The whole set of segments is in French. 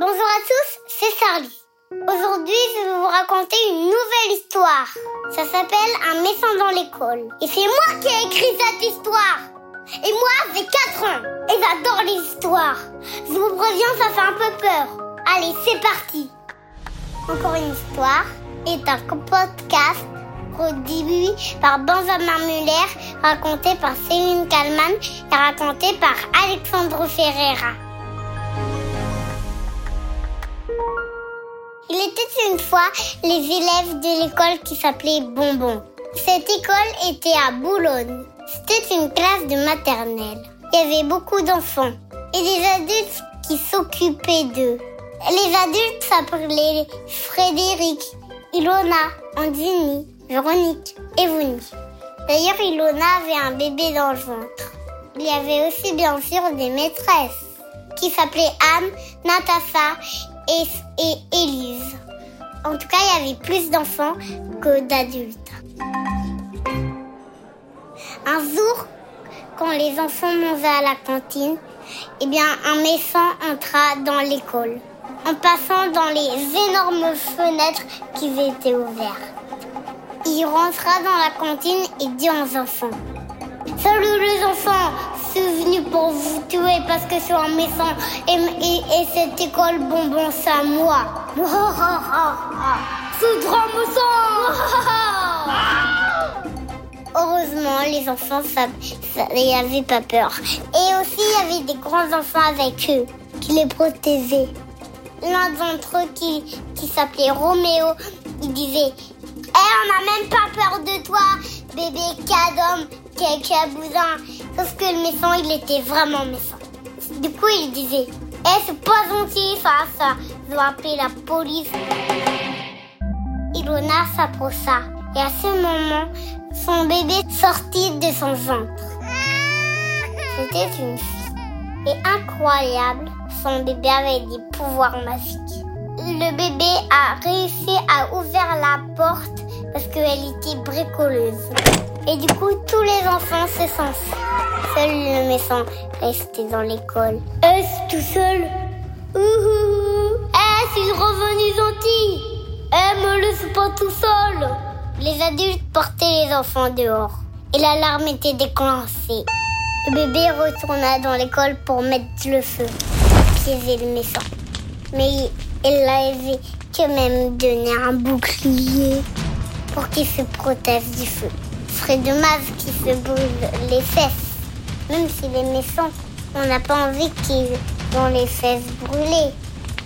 Bonjour à tous, c'est Charlie. Aujourd'hui, je vais vous raconter une nouvelle histoire. Ça s'appelle Un méchant dans l'école. Et c'est moi qui ai écrit cette histoire. Et moi, j'ai 4 ans. Et j'adore les histoires. Je vous préviens, ça fait un peu peur. Allez, c'est parti. Encore une histoire est un podcast produit par Benjamin Muller, raconté par Céline Kalman et raconté par Alexandre Ferreira. Était une fois les élèves de l'école qui s'appelait Bonbon. Cette école était à Boulogne. C'était une classe de maternelle. Il y avait beaucoup d'enfants et des adultes qui s'occupaient d'eux. Les adultes s'appelaient Frédéric, Ilona, Andini, Véronique et Voni. D'ailleurs, Ilona avait un bébé dans le ventre. Il y avait aussi bien sûr des maîtresses qui s'appelaient Anne, Natacha et, et Élise. En tout cas, il y avait plus d'enfants que d'adultes. Un jour, quand les enfants mangeaient à la cantine, eh un méchant entra dans l'école, en passant dans les énormes fenêtres qui étaient ouvertes. Il rentra dans la cantine et dit aux enfants Salut les enfants, suis venu pour vous tuer parce que je suis un méchant et, et, et cette école bonbon c'est à moi. C'est trop Heureusement, les enfants n'avaient pas peur. Et aussi, il y avait des grands enfants avec eux qui les protégeaient. L'un d'entre eux qui, qui s'appelait Roméo, il disait Eh, on n'a même pas peur de toi, bébé cadom, bousin. Sauf que le méchant, il était vraiment méchant. Du coup, il disait Eh, c'est pas gentil ça, ça. Je dois appeler la police. Ilona s'approcha. Et à ce moment, son bébé sortit de son ventre. C'était une fille. Et incroyable, son bébé avait des pouvoirs magiques. Le bébé a réussi à ouvrir la porte parce qu'elle était bricoleuse. Et du coup, tous les enfants se sentent. Seul le méchant restait dans l'école. Est-ce tout seul Ouhou Est-ce revenu gentil Eh, me laisse pas tout seul Les adultes portaient les enfants dehors. Et l'alarme était déclenchée. Le bébé retourna dans l'école pour mettre le feu, piéger le méchant. Mais il avait que même donné un bouclier pour qu'il se protège du feu. Serait dommage qu'il se brûle les fesses. Même s'il est méchant, on n'a pas envie qu'il ait les fesses brûlées.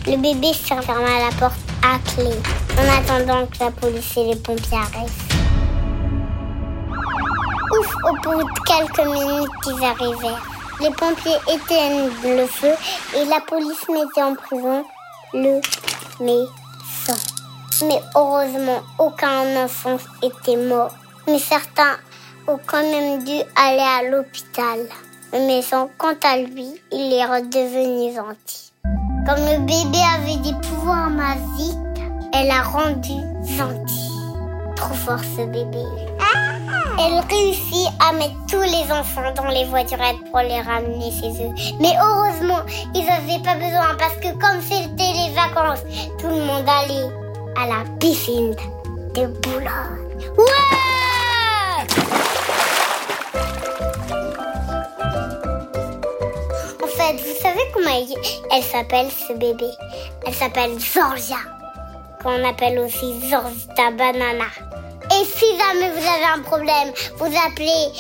Le bébé ferma la porte à clé en attendant que la police et les pompiers arrivent. Ouf, au bout de quelques minutes, ils arrivèrent. Les pompiers éteignent le feu et la police mettait en prison le méchant. Mais heureusement, aucun enfant était mort. Mais certains ont quand même dû aller à l'hôpital. Le méchant, quant à lui, il est redevenu gentil. Comme le bébé avait des pouvoirs magiques, elle a rendu gentil. Trop fort ce bébé. Elle réussit à mettre tous les enfants dans les voiturettes pour les ramener chez eux. Mais heureusement, ils n'avaient pas besoin parce que comme c'était les vacances, tout le monde allait à la piscine de Boulogne. Ouais vous savez comment elle, elle s'appelle ce bébé Elle s'appelle Zorgia, qu'on appelle aussi Zorzita Banana. Et si jamais vous avez un problème, vous appelez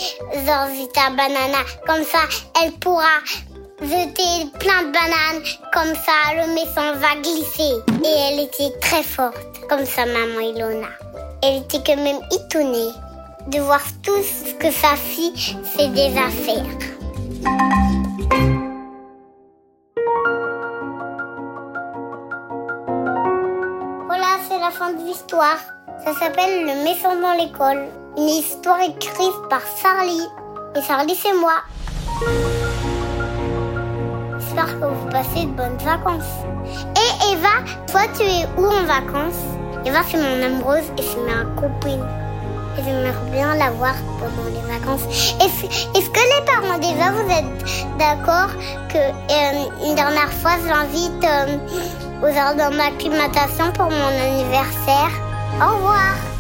Zorzita Banana. Comme ça, elle pourra jeter plein de bananes. Comme ça, le méchant va glisser. Et elle était très forte, comme sa maman Ilona. Elle était quand même étonnée de voir tout ce que sa fille fait des affaires. La fin de l'histoire. Ça s'appelle Le méchant dans l'école. Une histoire écrite par Charlie. Et Charlie, c'est moi. J'espère que vous passez de bonnes vacances. Et Eva, toi, tu es où en vacances? Eva, c'est mon amoureuse et c'est ma copine. Et j'aimerais bien la voir pendant les vacances. Est-ce est que les parents d'Eva, vous êtes d'accord que euh, une dernière fois, j'invite... Euh, aux heures d'acclimatation pour mon anniversaire. Au revoir